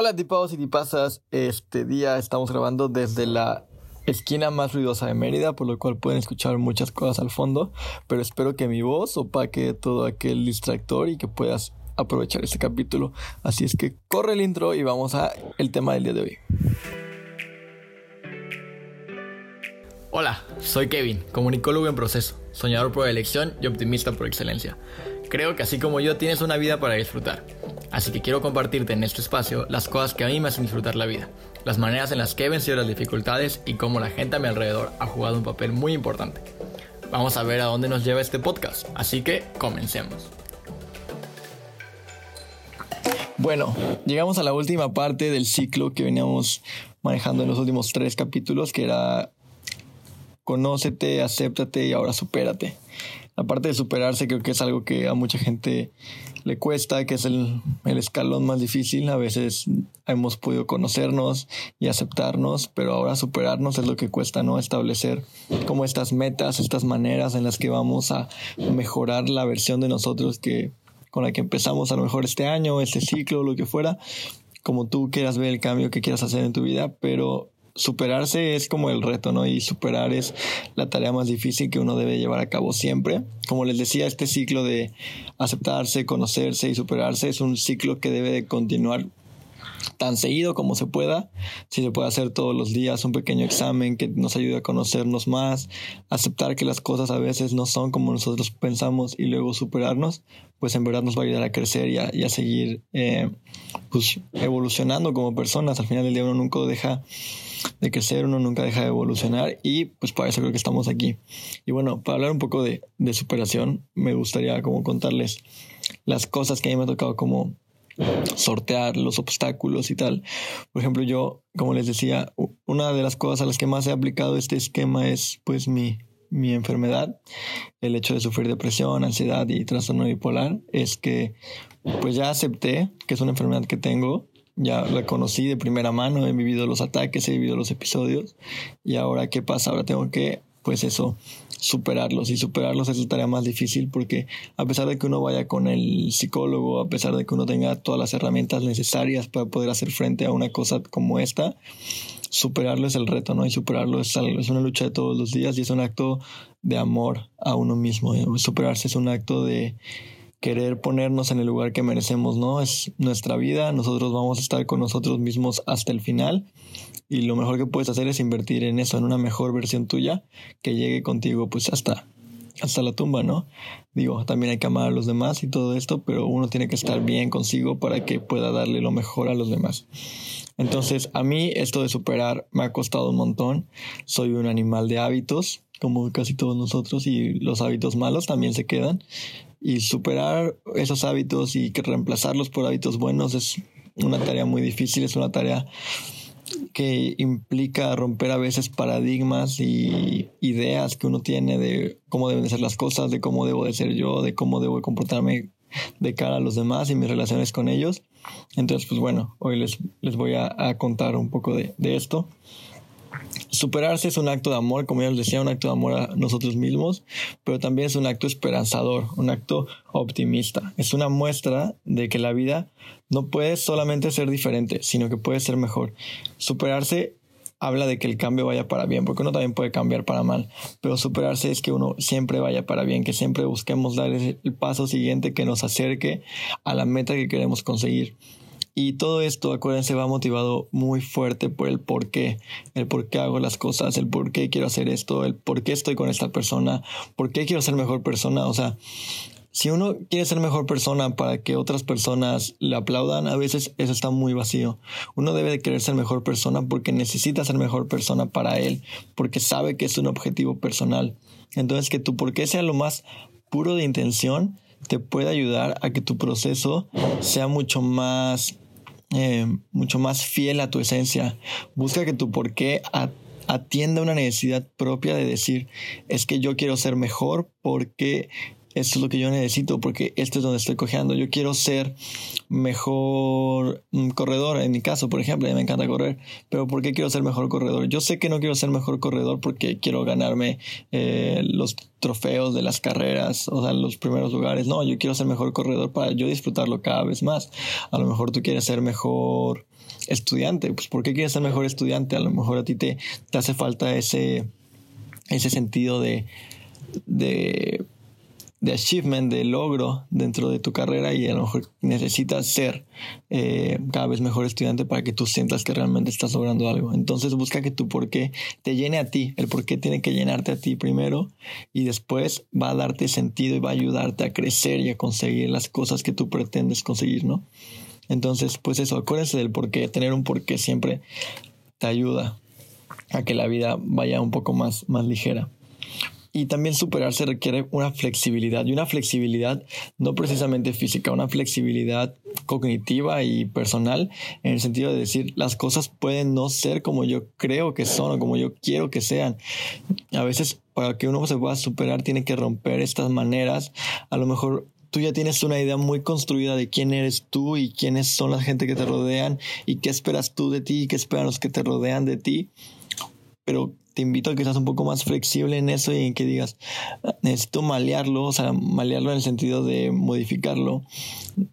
Hola tipados y tipasas, este día estamos grabando desde la esquina más ruidosa de Mérida, por lo cual pueden escuchar muchas cosas al fondo, pero espero que mi voz opaque todo aquel distractor y que puedas aprovechar este capítulo. Así es que corre el intro y vamos a el tema del día de hoy. Hola, soy Kevin, comunicólogo en proceso, soñador por elección y optimista por excelencia. Creo que así como yo tienes una vida para disfrutar. Así que quiero compartirte en este espacio las cosas que a mí me hacen disfrutar la vida, las maneras en las que he vencido las dificultades y cómo la gente a mi alrededor ha jugado un papel muy importante. Vamos a ver a dónde nos lleva este podcast, así que comencemos. Bueno, llegamos a la última parte del ciclo que veníamos manejando en los últimos tres capítulos, que era conócete, acéptate y ahora supérate. La parte de superarse creo que es algo que a mucha gente le cuesta, que es el, escalón más difícil. A veces hemos podido conocernos y aceptarnos, pero ahora superarnos es lo que cuesta, ¿no? Establecer como estas metas, estas maneras en las que vamos a mejorar la versión de nosotros que con la que empezamos a lo mejor este año, este ciclo, lo que fuera, como tú quieras ver el cambio que quieras hacer en tu vida, pero superarse es como el reto, ¿no? Y superar es la tarea más difícil que uno debe llevar a cabo siempre. Como les decía, este ciclo de aceptarse, conocerse y superarse es un ciclo que debe de continuar tan seguido como se pueda, si se puede hacer todos los días un pequeño examen que nos ayude a conocernos más, aceptar que las cosas a veces no son como nosotros pensamos y luego superarnos, pues en verdad nos va a ayudar a crecer y a, seguir eh, pues, evolucionando como personas. Al final del día uno nunca deja de crecer, uno nunca deja de evolucionar y pues para eso creo que estamos aquí. Y bueno, para hablar un poco de, de superación, me gustaría como contarles las cosas que a mí me ha tocado como sortear los obstáculos y tal. Por ejemplo, yo, como les decía, una de las cosas a las que más he aplicado este esquema es pues mi, mi enfermedad, el hecho de sufrir depresión, ansiedad y trastorno bipolar, es que pues ya acepté que es una enfermedad que tengo ya la conocí de primera mano, he vivido los ataques, he vivido los episodios y ahora qué pasa, ahora tengo que pues eso, superarlos y superarlos es la tarea más difícil porque a pesar de que uno vaya con el psicólogo, a pesar de que uno tenga todas las herramientas necesarias para poder hacer frente a una cosa como esta, superarlo es el reto, ¿no? Y superarlo es, es una lucha de todos los días y es un acto de amor a uno mismo. Superarse es un acto de querer ponernos en el lugar que merecemos, ¿no? Es nuestra vida, nosotros vamos a estar con nosotros mismos hasta el final y lo mejor que puedes hacer es invertir en eso, en una mejor versión tuya que llegue contigo pues hasta hasta la tumba, ¿no? Digo, también hay que amar a los demás y todo esto, pero uno tiene que estar bien consigo para que pueda darle lo mejor a los demás. Entonces, a mí esto de superar me ha costado un montón. Soy un animal de hábitos, como casi todos nosotros, y los hábitos malos también se quedan y superar esos hábitos y que reemplazarlos por hábitos buenos es una tarea muy difícil, es una tarea que implica romper a veces paradigmas y ideas que uno tiene de cómo deben ser las cosas, de cómo debo de ser yo, de cómo debo comportarme de cara a los demás y mis relaciones con ellos. Entonces, pues bueno, hoy les, les voy a, contar un poco de, de esto. Superarse es un acto de amor, como ya les decía, un acto de amor a nosotros mismos, pero también es un acto esperanzador, un acto optimista. Es una muestra de que la vida no puede solamente ser diferente, sino que puede ser mejor. Superarse habla de que el cambio vaya para bien, porque uno también puede cambiar para mal, pero superarse es que uno siempre vaya para bien, que siempre busquemos dar el paso siguiente que nos acerque a la meta que queremos conseguir. Y todo esto, acuérdense, va motivado muy fuerte por el por qué, el por qué hago las cosas, el por qué quiero hacer esto, el por qué estoy con esta persona, por qué quiero ser mejor persona. O sea, si uno quiere ser mejor persona para que otras personas le aplaudan, a veces eso está muy vacío. Uno debe de querer ser mejor persona porque necesita ser mejor persona para él, porque sabe que es un objetivo personal. Entonces, que tu por qué sea lo más puro de intención te puede ayudar a que tu proceso sea mucho más eh, mucho más fiel a tu esencia. Busca que tu por qué atienda una necesidad propia de decir, es que yo quiero ser mejor porque esto es lo que yo necesito porque esto es donde estoy cojeando. Yo quiero ser mejor mm, corredor, en mi caso, por ejemplo, a mí me encanta correr, pero ¿por qué quiero ser mejor corredor? Yo sé que no quiero ser mejor corredor porque quiero ganarme eh, los trofeos de las carreras, o sea, los primeros lugares. No, yo quiero ser mejor corredor para yo disfrutarlo cada vez más. A lo mejor tú quieres ser mejor estudiante, pues ¿por qué quieres ser mejor estudiante? A lo mejor a ti te, te hace falta ese, ese sentido de, de de achievement, de logro dentro de tu carrera y a lo mejor necesitas ser eh, cada vez mejor estudiante para que tú sientas que realmente estás logrando algo. Entonces busca que tu porqué te llene a ti, el porqué tiene que llenarte a ti primero y después va a darte sentido y va a ayudarte a crecer y a conseguir las cosas que tú pretendes conseguir, ¿no? Entonces, pues eso, acuérdense del porqué, tener un porqué siempre te ayuda a que la vida vaya un poco más, más ligera. Y también superarse requiere una flexibilidad y una flexibilidad no precisamente física, una flexibilidad cognitiva y personal en el sentido de decir las cosas pueden no ser como yo creo que son o como yo quiero que sean. A veces para que uno se pueda superar tiene que romper estas maneras. A lo mejor tú ya tienes una idea muy construida de quién eres tú y quiénes son la gente que te rodean y qué esperas tú de ti y qué esperan los que te rodean de ti. Pero te invito a que seas un poco más flexible en eso y en que digas, necesito malearlo, o sea, malearlo en el sentido de modificarlo.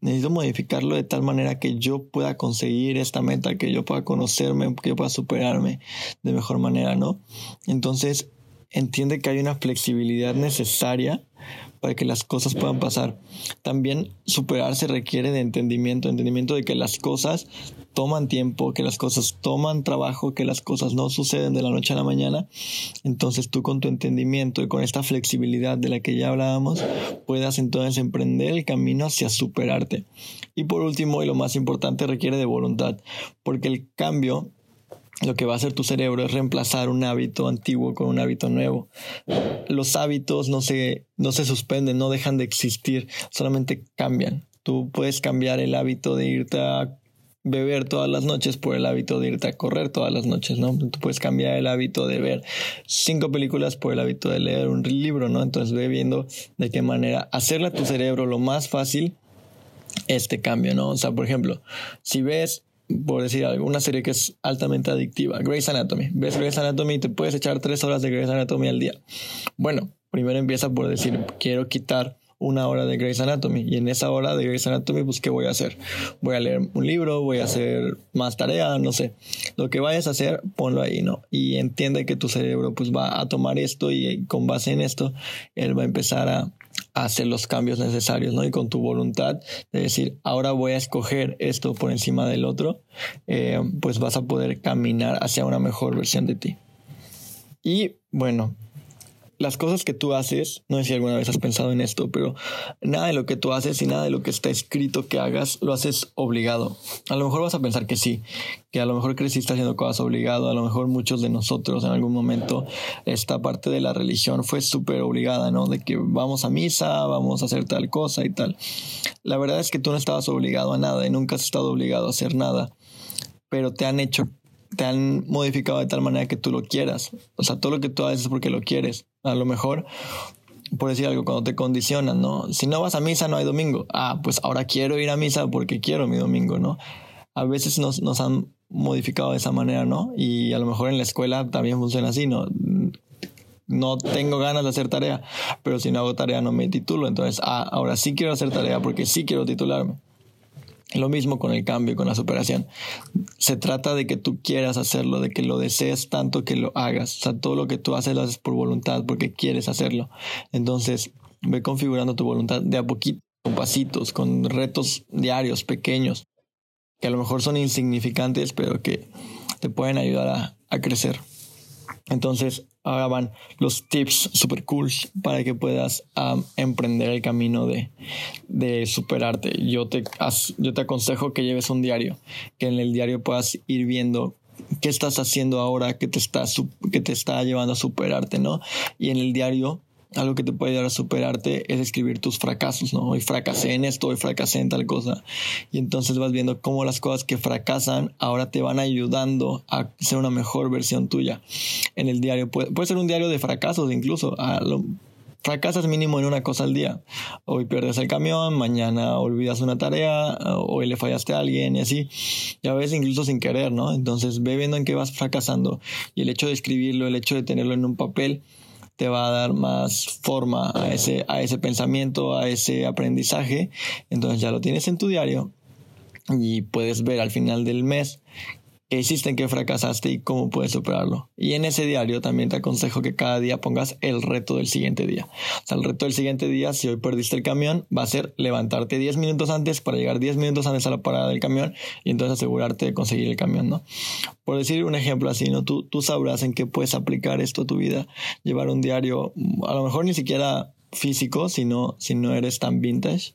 Necesito modificarlo de tal manera que yo pueda conseguir esta meta, que yo pueda conocerme, que yo pueda superarme de mejor manera, ¿no? Entonces, entiende que hay una flexibilidad necesaria para que las cosas puedan pasar. También superarse requiere de entendimiento, entendimiento de que las cosas toman tiempo, que las cosas toman trabajo, que las cosas no suceden de la noche a la mañana. Entonces tú con tu entendimiento y con esta flexibilidad de la que ya hablábamos, puedas entonces emprender el camino hacia superarte. Y por último, y lo más importante, requiere de voluntad, porque el cambio lo que va a hacer tu cerebro es reemplazar un hábito antiguo con un hábito nuevo. Los hábitos no se, no se suspenden, no dejan de existir, solamente cambian. Tú puedes cambiar el hábito de irte a beber todas las noches por el hábito de irte a correr todas las noches, ¿no? Tú puedes cambiar el hábito de ver cinco películas por el hábito de leer un libro, ¿no? Entonces ve viendo de qué manera hacerle a tu cerebro lo más fácil este cambio, ¿no? O sea, por ejemplo, si ves por decir algo, una serie que es altamente adictiva, Grey's Anatomy. Ves Grey's Anatomy y te puedes echar tres horas de Grey's Anatomy al día. Bueno, primero empieza por decir, quiero quitar una hora de Grey's Anatomy y en esa hora de Grey's Anatomy pues qué voy a hacer voy a leer un libro voy a hacer más tarea no sé lo que vayas a hacer ponlo ahí no y entiende que tu cerebro pues va a tomar esto y con base en esto él va a empezar a, hacer los cambios necesarios no y con tu voluntad de decir ahora voy a escoger esto por encima del otro eh, pues vas a poder caminar hacia una mejor versión de ti. Y bueno las cosas que tú haces, no sé si alguna vez has pensado en esto, pero nada de lo que tú haces y nada de lo que está escrito que hagas lo haces obligado. A lo mejor vas a pensar que sí, que a lo mejor creciste haciendo cosas obligado, a lo mejor muchos de nosotros en algún momento esta parte de la religión fue súper obligada, ¿no? De que vamos a misa, vamos a hacer tal cosa y tal. La verdad es que tú no estabas obligado a nada y nunca has estado obligado a hacer nada, pero te han hecho te han modificado de tal manera que tú lo quieras. O sea, todo lo que tú haces es porque lo quieres. A lo mejor, por decir algo, cuando te condicionan, ¿no? Si no vas a misa, no hay domingo. Ah, pues ahora quiero ir a misa porque quiero mi domingo, ¿no? A veces nos, nos han modificado de esa manera, ¿no? Y a lo mejor en la escuela también funciona así, ¿no? No tengo ganas de hacer tarea, pero si no hago tarea no me titulo. Entonces, ah, ahora sí quiero hacer tarea porque sí quiero titularme. Lo mismo con el cambio, con la superación. Se trata de que tú quieras hacerlo, de que lo desees tanto que lo hagas. O sea, todo lo que tú haces lo haces por voluntad, porque quieres hacerlo. Entonces, ve configurando tu voluntad de a poquito, con pasitos, con retos diarios pequeños, que a lo mejor son insignificantes, pero que te pueden ayudar a, a crecer. Entonces, ahora van los tips super cool para que puedas emprender el camino de, de superarte. Yo te, yo te aconsejo que lleves un diario, que en el diario puedas ir viendo qué estás haciendo ahora te está, que te está llevando a superarte, ¿no? Y en el diario algo que te puede ayudar a superarte es escribir tus fracasos, ¿no? Hoy fracasé en esto, hoy fracasé en tal cosa. Y entonces vas viendo cómo las cosas que fracasan ahora te van ayudando a ser una mejor versión tuya. En el diario puede, puede ser un diario de fracasos incluso. A lo, fracasas mínimo en una cosa al día. Hoy pierdes el camión, mañana olvidas una tarea, hoy le fallaste a alguien y así. Y a veces incluso sin querer, ¿no? Entonces ve viendo en qué vas fracasando y el hecho de escribirlo, el hecho de tenerlo en un papel, te va a dar más forma a ese, a ese pensamiento, a ese aprendizaje. Entonces ya lo tienes en tu diario y puedes ver al final del mes qué hiciste, en qué fracasaste y cómo puedes superarlo. Y en ese diario también te aconsejo que cada día pongas el reto del siguiente día. O sea, el reto del siguiente día, si hoy perdiste el camión, va a ser levantarte 10 minutos antes para llegar 10 minutos antes a la parada del camión y entonces asegurarte de conseguir el camión, ¿no? Por decir un ejemplo así, ¿no? Tú, tú sabrás en qué puedes aplicar esto a tu vida, llevar un diario, a lo mejor ni siquiera físico si no, si no eres tan vintage,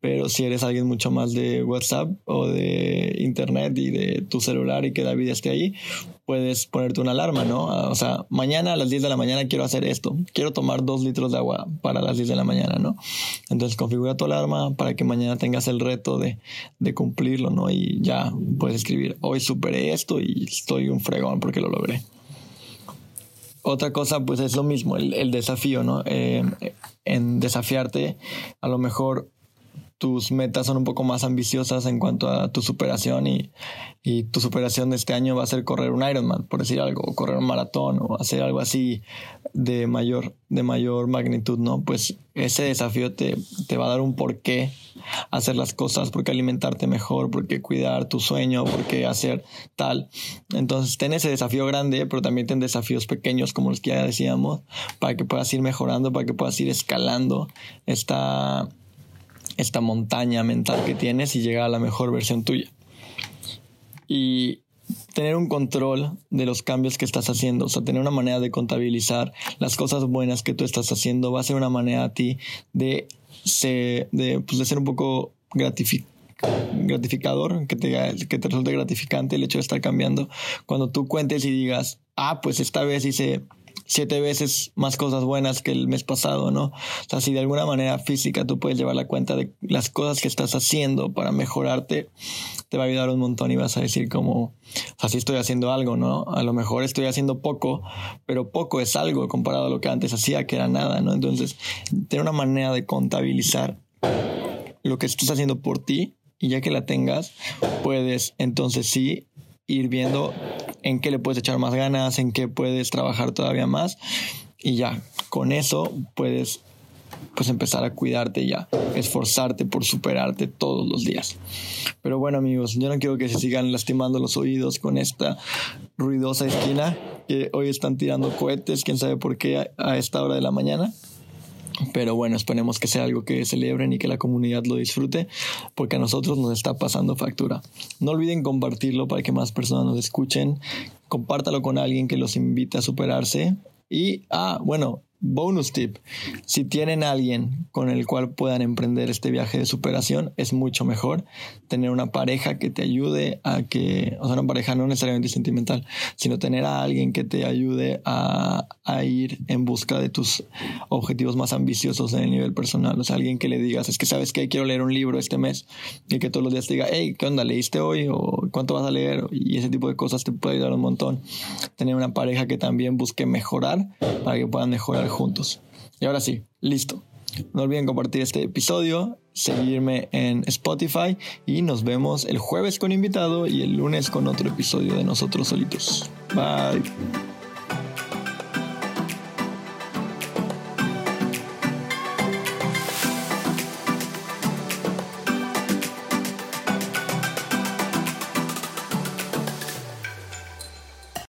pero si eres alguien mucho más de WhatsApp o de internet y de tu celular y que David esté ahí, puedes ponerte una alarma, ¿no? O sea, mañana a las 10 de la mañana quiero hacer esto, quiero tomar dos litros de agua para las 10 de la mañana, ¿no? Entonces configura tu alarma para que mañana tengas el reto de, de cumplirlo, ¿no? Y ya puedes escribir, hoy superé esto y estoy un fregón porque lo logré. Otra cosa, pues es lo mismo, el, desafío, ¿no? Eh, en desafiarte, a lo mejor tus metas son un poco más ambiciosas en cuanto a tu superación y, y, tu superación de este año va a ser correr un Ironman, por decir algo, o correr un maratón o hacer algo así de mayor, de mayor magnitud, ¿no? Pues ese desafío te, te va a dar un porqué hacer las cosas, por qué alimentarte mejor, por qué cuidar tu sueño, por qué hacer tal. Entonces, ten ese desafío grande, pero también ten desafíos pequeños, como los que ya decíamos, para que puedas ir mejorando, para que puedas ir escalando esta, esta montaña mental que tienes y llegar a la mejor versión tuya. Y tener un control de los cambios que estás haciendo, o sea, tener una manera de contabilizar las cosas buenas que tú estás haciendo, va a ser una manera a ti de se, de, pues de ser un poco gratificador, que te, que te resulte gratificante el hecho de estar cambiando. Cuando tú cuentes y digas, ah, pues esta vez hice siete veces más cosas buenas que el mes pasado, ¿no? O sea, si de alguna manera física tú puedes llevar la cuenta de las cosas que estás haciendo para mejorarte, te va a ayudar un montón y vas a decir como, así estoy haciendo algo, ¿no? A lo mejor estoy haciendo poco, pero poco es algo comparado a lo que antes hacía, que era nada, ¿no? Entonces, tener una manera de contabilizar lo que estás haciendo por ti y ya que la tengas, puedes entonces sí ir viendo en qué le puedes echar más ganas, en qué puedes trabajar todavía más y ya, con eso puedes pues empezar a cuidarte ya, esforzarte por superarte todos los días. Pero bueno amigos, yo no quiero que se sigan lastimando los oídos con esta ruidosa esquina que hoy están tirando cohetes, quién sabe por qué a esta hora de la mañana. Pero bueno, esperemos que sea algo que celebren y que la comunidad lo disfrute, porque a nosotros nos está pasando factura. No olviden compartirlo para que más personas nos escuchen. Compártalo con alguien que los invite a superarse. Y, ah, bueno, Bonus tip, si tienen alguien con el cual puedan emprender este viaje de superación, es mucho mejor tener una pareja que te ayude a que, o sea, una pareja no necesariamente sentimental, sino tener a alguien que te ayude a, a ir en busca de tus objetivos más ambiciosos en el nivel personal. O sea, alguien que le digas, es que sabes que quiero leer un libro este mes y que todos los días te diga, hey, ¿qué onda? ¿Leíste hoy? ¿O cuánto vas a leer? Y ese tipo de cosas te puede ayudar un montón. Tener una pareja que también busque mejorar para que puedan mejorar juntos. Y ahora sí, listo. No olviden compartir este episodio, seguirme en Spotify y nos vemos el jueves con invitado y el lunes con otro episodio de nosotros solitos. Bye.